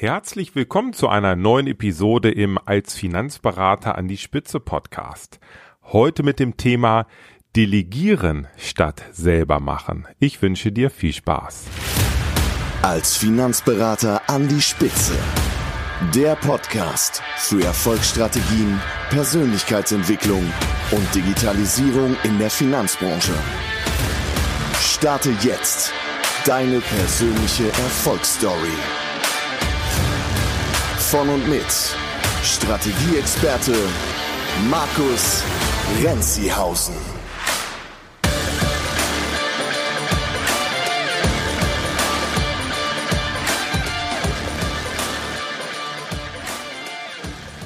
Herzlich willkommen zu einer neuen Episode im Als Finanzberater an die Spitze Podcast. Heute mit dem Thema Delegieren statt selber machen. Ich wünsche dir viel Spaß. Als Finanzberater an die Spitze. Der Podcast für Erfolgsstrategien, Persönlichkeitsentwicklung und Digitalisierung in der Finanzbranche. Starte jetzt deine persönliche Erfolgsstory von und mit Strategieexperte Markus Renzihausen.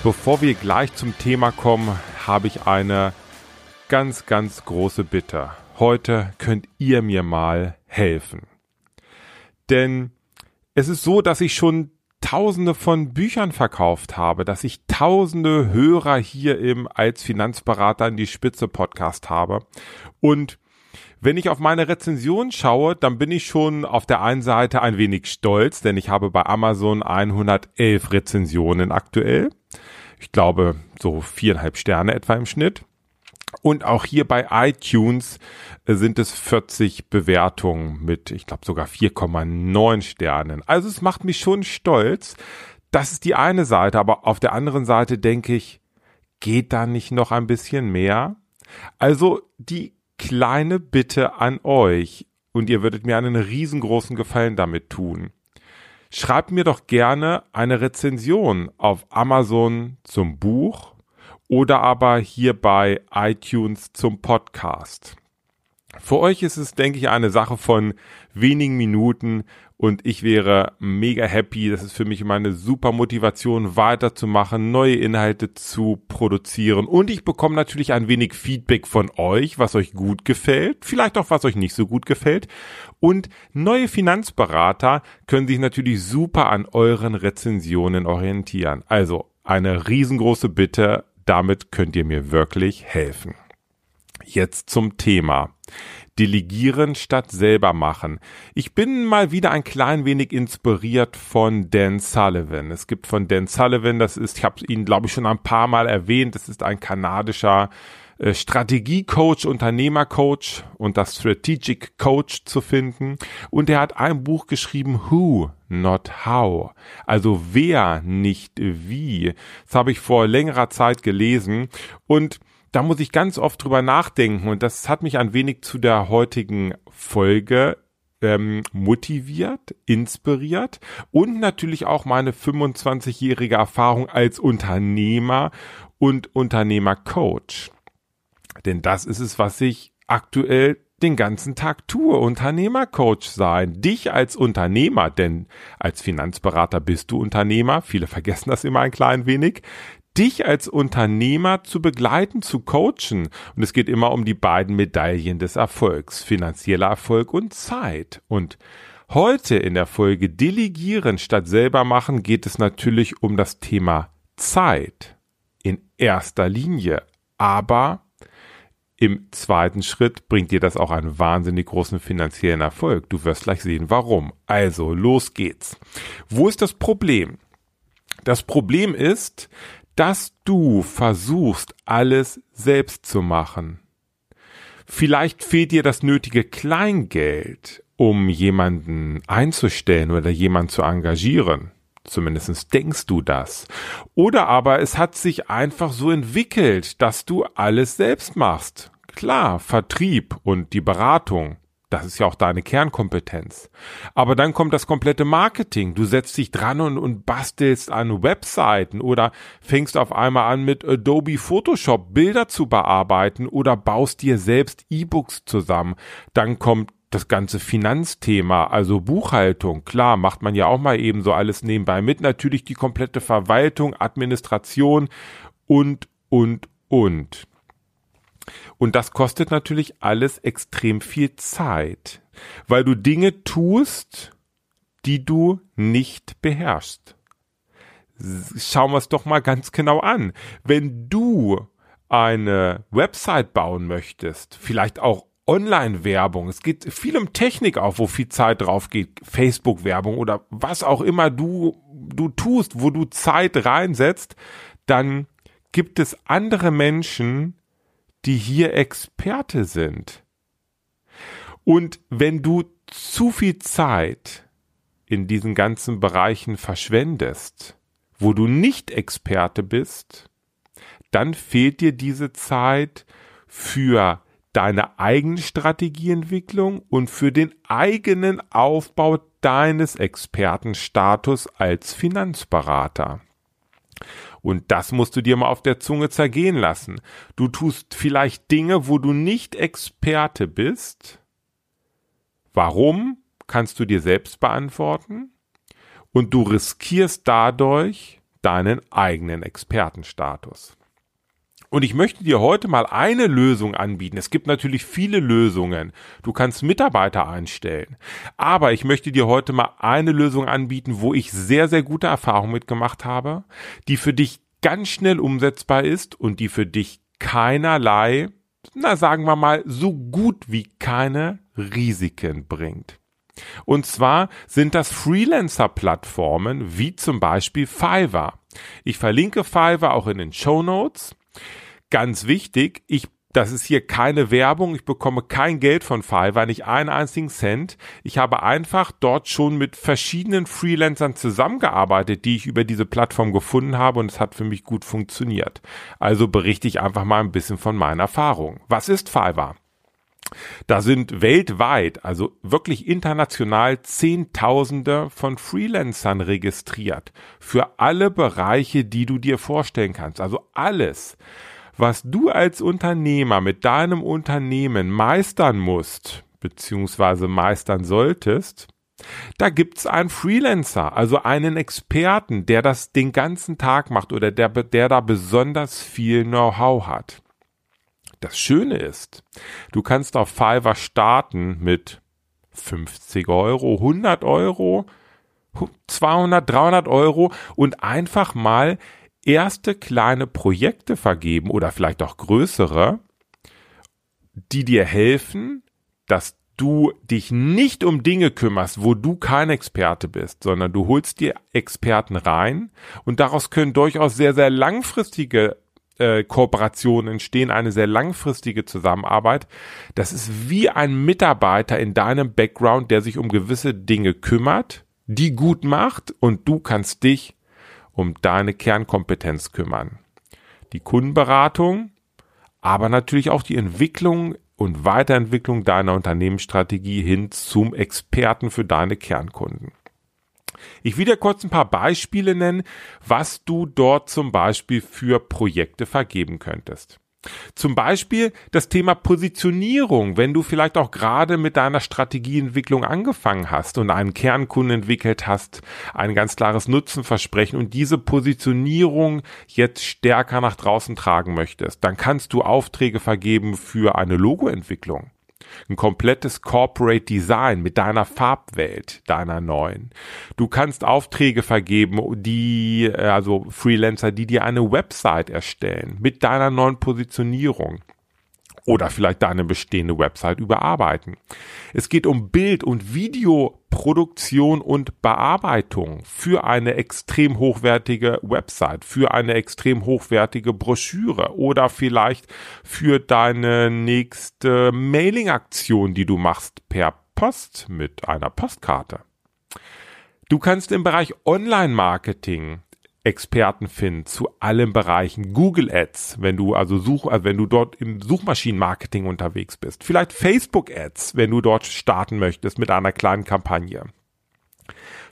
Bevor wir gleich zum Thema kommen, habe ich eine ganz, ganz große Bitte. Heute könnt ihr mir mal helfen. Denn es ist so, dass ich schon Tausende von Büchern verkauft habe, dass ich Tausende Hörer hier im als Finanzberater in die Spitze Podcast habe. Und wenn ich auf meine Rezension schaue, dann bin ich schon auf der einen Seite ein wenig stolz, denn ich habe bei Amazon 111 Rezensionen aktuell. Ich glaube, so viereinhalb Sterne etwa im Schnitt. Und auch hier bei iTunes äh, sind es 40 Bewertungen mit, ich glaube sogar 4,9 Sternen. Also es macht mich schon stolz. Das ist die eine Seite, aber auf der anderen Seite denke ich, geht da nicht noch ein bisschen mehr? Also die kleine Bitte an euch, und ihr würdet mir einen riesengroßen Gefallen damit tun. Schreibt mir doch gerne eine Rezension auf Amazon zum Buch oder aber hier bei iTunes zum Podcast. Für euch ist es, denke ich, eine Sache von wenigen Minuten und ich wäre mega happy. Das ist für mich immer eine super Motivation, weiterzumachen, neue Inhalte zu produzieren und ich bekomme natürlich ein wenig Feedback von euch, was euch gut gefällt, vielleicht auch was euch nicht so gut gefällt. Und neue Finanzberater können sich natürlich super an euren Rezensionen orientieren. Also eine riesengroße Bitte, damit könnt ihr mir wirklich helfen. Jetzt zum Thema. Delegieren statt selber machen. Ich bin mal wieder ein klein wenig inspiriert von Dan Sullivan. Es gibt von Dan Sullivan, das ist, ich habe ihn glaube ich schon ein paar Mal erwähnt, das ist ein kanadischer Strategiecoach, Unternehmercoach und das Strategic Coach zu finden. Und er hat ein Buch geschrieben, Who, not How. Also wer, nicht wie. Das habe ich vor längerer Zeit gelesen und da muss ich ganz oft drüber nachdenken und das hat mich ein wenig zu der heutigen Folge ähm, motiviert, inspiriert und natürlich auch meine 25-jährige Erfahrung als Unternehmer und Unternehmercoach. Denn das ist es, was ich aktuell den ganzen Tag tue, Unternehmercoach sein, dich als Unternehmer, denn als Finanzberater bist du Unternehmer, viele vergessen das immer ein klein wenig, dich als Unternehmer zu begleiten, zu coachen. Und es geht immer um die beiden Medaillen des Erfolgs, finanzieller Erfolg und Zeit. Und heute in der Folge Delegieren statt selber machen geht es natürlich um das Thema Zeit in erster Linie. Aber im zweiten Schritt bringt dir das auch einen wahnsinnig großen finanziellen Erfolg. Du wirst gleich sehen, warum. Also, los geht's. Wo ist das Problem? Das Problem ist, dass du versuchst, alles selbst zu machen. Vielleicht fehlt dir das nötige Kleingeld, um jemanden einzustellen oder jemanden zu engagieren. Zumindest denkst du das. Oder aber es hat sich einfach so entwickelt, dass du alles selbst machst. Klar, Vertrieb und die Beratung. Das ist ja auch deine Kernkompetenz. Aber dann kommt das komplette Marketing. Du setzt dich dran und, und bastelst an Webseiten oder fängst auf einmal an mit Adobe Photoshop Bilder zu bearbeiten oder baust dir selbst E-Books zusammen. Dann kommt das ganze Finanzthema, also Buchhaltung, klar, macht man ja auch mal eben so alles nebenbei mit. Natürlich die komplette Verwaltung, Administration und, und, und. Und das kostet natürlich alles extrem viel Zeit, weil du Dinge tust, die du nicht beherrschst. Schauen wir es doch mal ganz genau an. Wenn du eine Website bauen möchtest, vielleicht auch Online-Werbung. Es geht viel um Technik auch, wo viel Zeit drauf geht. Facebook-Werbung oder was auch immer du du tust, wo du Zeit reinsetzt, dann gibt es andere Menschen, die hier Experte sind. Und wenn du zu viel Zeit in diesen ganzen Bereichen verschwendest, wo du nicht Experte bist, dann fehlt dir diese Zeit für deine eigene Strategieentwicklung und für den eigenen Aufbau deines Expertenstatus als Finanzberater. Und das musst du dir mal auf der Zunge zergehen lassen. Du tust vielleicht Dinge, wo du nicht Experte bist. Warum? Kannst du dir selbst beantworten. Und du riskierst dadurch deinen eigenen Expertenstatus. Und ich möchte dir heute mal eine Lösung anbieten. Es gibt natürlich viele Lösungen. Du kannst Mitarbeiter einstellen. Aber ich möchte dir heute mal eine Lösung anbieten, wo ich sehr, sehr gute Erfahrungen mitgemacht habe, die für dich ganz schnell umsetzbar ist und die für dich keinerlei, na sagen wir mal, so gut wie keine Risiken bringt. Und zwar sind das Freelancer-Plattformen wie zum Beispiel Fiverr. Ich verlinke Fiverr auch in den Show Notes. Ganz wichtig, ich das ist hier keine Werbung, ich bekomme kein Geld von Fiverr, nicht einen einzigen Cent. Ich habe einfach dort schon mit verschiedenen Freelancern zusammengearbeitet, die ich über diese Plattform gefunden habe und es hat für mich gut funktioniert. Also berichte ich einfach mal ein bisschen von meinen Erfahrungen. Was ist Fiverr? Da sind weltweit, also wirklich international Zehntausende von Freelancern registriert. Für alle Bereiche, die du dir vorstellen kannst. Also alles was du als Unternehmer mit deinem Unternehmen meistern musst, beziehungsweise meistern solltest, da gibt's einen Freelancer, also einen Experten, der das den ganzen Tag macht oder der, der da besonders viel Know-how hat. Das Schöne ist, du kannst auf Fiverr starten mit 50 Euro, 100 Euro, 200, 300 Euro und einfach mal erste kleine Projekte vergeben oder vielleicht auch größere, die dir helfen, dass du dich nicht um Dinge kümmerst, wo du kein Experte bist, sondern du holst dir Experten rein und daraus können durchaus sehr, sehr langfristige äh, Kooperationen entstehen, eine sehr langfristige Zusammenarbeit. Das ist wie ein Mitarbeiter in deinem Background, der sich um gewisse Dinge kümmert, die gut macht und du kannst dich um deine Kernkompetenz kümmern. Die Kundenberatung, aber natürlich auch die Entwicklung und Weiterentwicklung deiner Unternehmensstrategie hin zum Experten für deine Kernkunden. Ich will dir kurz ein paar Beispiele nennen, was du dort zum Beispiel für Projekte vergeben könntest. Zum Beispiel das Thema Positionierung, wenn du vielleicht auch gerade mit deiner Strategieentwicklung angefangen hast und einen Kernkunden entwickelt hast, ein ganz klares Nutzenversprechen und diese Positionierung jetzt stärker nach draußen tragen möchtest, dann kannst du Aufträge vergeben für eine Logoentwicklung ein komplettes Corporate Design mit deiner Farbwelt, deiner neuen. Du kannst Aufträge vergeben, die, äh, also Freelancer, die dir eine Website erstellen mit deiner neuen Positionierung oder vielleicht deine bestehende Website überarbeiten. Es geht um Bild- und Videoproduktion und Bearbeitung für eine extrem hochwertige Website, für eine extrem hochwertige Broschüre oder vielleicht für deine nächste Mailing-Aktion, die du machst per Post mit einer Postkarte. Du kannst im Bereich Online-Marketing Experten finden zu allen Bereichen. Google Ads, wenn du also such, also wenn du dort im Suchmaschinenmarketing unterwegs bist. Vielleicht Facebook Ads, wenn du dort starten möchtest mit einer kleinen Kampagne.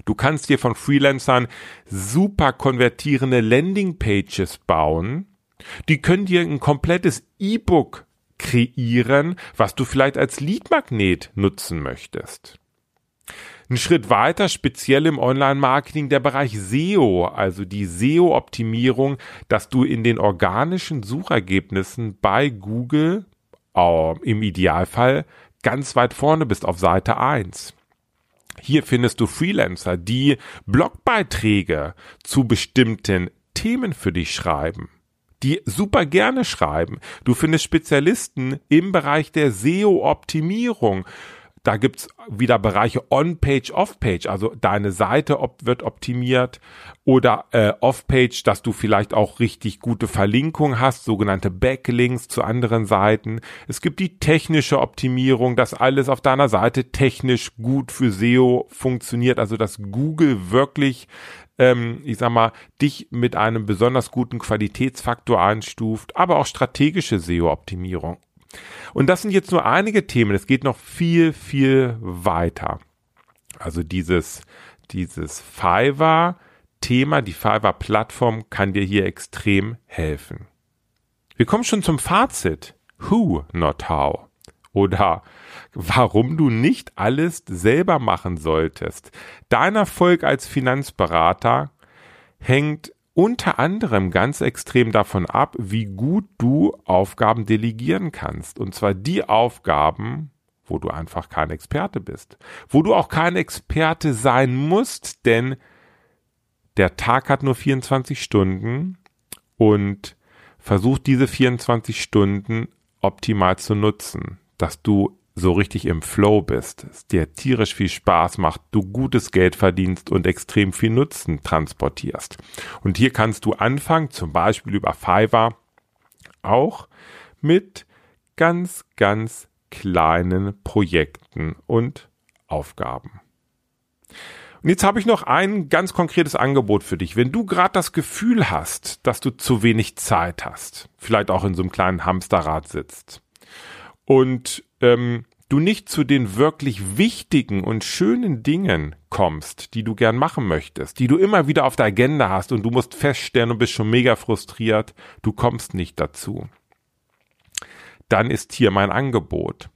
Du kannst dir von Freelancern super konvertierende Landingpages bauen. Die können dir ein komplettes E-Book kreieren, was du vielleicht als Leadmagnet nutzen möchtest. Ein Schritt weiter, speziell im Online-Marketing, der Bereich SEO, also die SEO-Optimierung, dass du in den organischen Suchergebnissen bei Google äh, im Idealfall ganz weit vorne bist auf Seite 1. Hier findest du Freelancer, die Blogbeiträge zu bestimmten Themen für dich schreiben die super gerne schreiben. Du findest Spezialisten im Bereich der SEO-Optimierung da gibt's wieder Bereiche On-Page, Off-Page, also deine Seite op wird optimiert oder äh, Off-Page, dass du vielleicht auch richtig gute Verlinkung hast, sogenannte Backlinks zu anderen Seiten. Es gibt die technische Optimierung, dass alles auf deiner Seite technisch gut für SEO funktioniert, also dass Google wirklich ähm, ich sag mal, dich mit einem besonders guten Qualitätsfaktor einstuft, aber auch strategische SEO-Optimierung. Und das sind jetzt nur einige Themen. Es geht noch viel, viel weiter. Also dieses, dieses Fiverr Thema, die Fiverr Plattform kann dir hier extrem helfen. Wir kommen schon zum Fazit. Who, not how. Oder warum du nicht alles selber machen solltest. Dein Erfolg als Finanzberater hängt unter anderem ganz extrem davon ab, wie gut du Aufgaben delegieren kannst. Und zwar die Aufgaben, wo du einfach kein Experte bist. Wo du auch kein Experte sein musst, denn der Tag hat nur 24 Stunden und versuch diese 24 Stunden optimal zu nutzen, dass du so richtig im Flow bist, es dir tierisch viel Spaß macht, du gutes Geld verdienst und extrem viel Nutzen transportierst. Und hier kannst du anfangen, zum Beispiel über Fiverr, auch mit ganz, ganz kleinen Projekten und Aufgaben. Und jetzt habe ich noch ein ganz konkretes Angebot für dich. Wenn du gerade das Gefühl hast, dass du zu wenig Zeit hast, vielleicht auch in so einem kleinen Hamsterrad sitzt und ähm, du nicht zu den wirklich wichtigen und schönen Dingen kommst, die du gern machen möchtest, die du immer wieder auf der Agenda hast und du musst feststellen und bist schon mega frustriert, du kommst nicht dazu. Dann ist hier mein Angebot.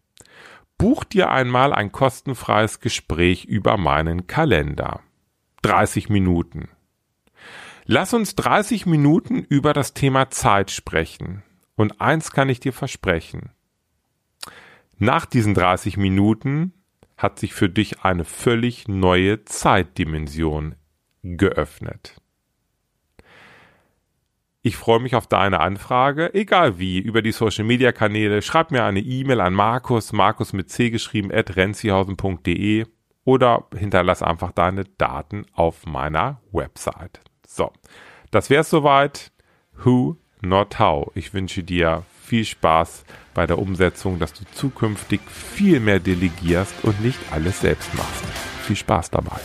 Buch dir einmal ein kostenfreies Gespräch über meinen Kalender. 30 Minuten. Lass uns 30 Minuten über das Thema Zeit sprechen. Und eins kann ich dir versprechen. Nach diesen 30 Minuten hat sich für dich eine völlig neue Zeitdimension geöffnet. Ich freue mich auf deine Anfrage, egal wie, über die Social Media Kanäle. Schreib mir eine E-Mail an Markus, Markus mit C geschrieben, at renzihausen.de oder hinterlass einfach deine Daten auf meiner Website. So, das wär's soweit. Who, not how. Ich wünsche dir viel Spaß bei der Umsetzung, dass du zukünftig viel mehr delegierst und nicht alles selbst machst. Viel Spaß dabei.